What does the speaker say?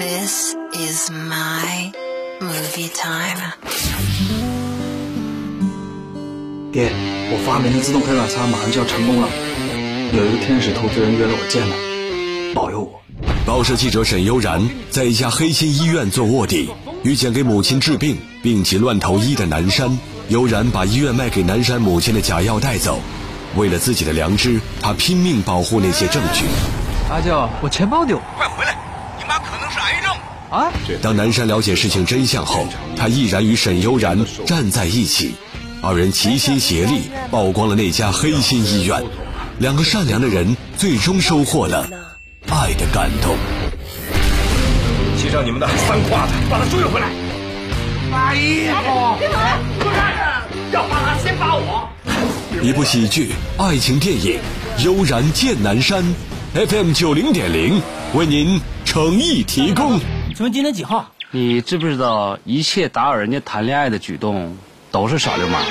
This is my movie time. 爹，我发明的自动黑板擦马上就要成功了，有一个天使投资人约了我见他，保佑我。报社记者沈悠然在一家黑心医院做卧底，遇见给母亲治病病急乱投医的南山。悠然把医院卖给南山母亲的假药带走，为了自己的良知，他拼命保护那些证据。阿舅，我钱包丢，快回来！你妈可癌症啊！当南山了解事情真相后，他毅然与沈悠然站在一起，二人齐心协力曝光了那家黑心医院。两个善良的人最终收获了爱的感动。骑上你们的三胯子，把他追回来！阿姨，要把他先把我。一部喜剧爱情电影《悠然见南山》，FM 九零点零为您诚意提供。请问今天几号？你知不知道一切打扰人家谈恋爱的举动都是耍流氓？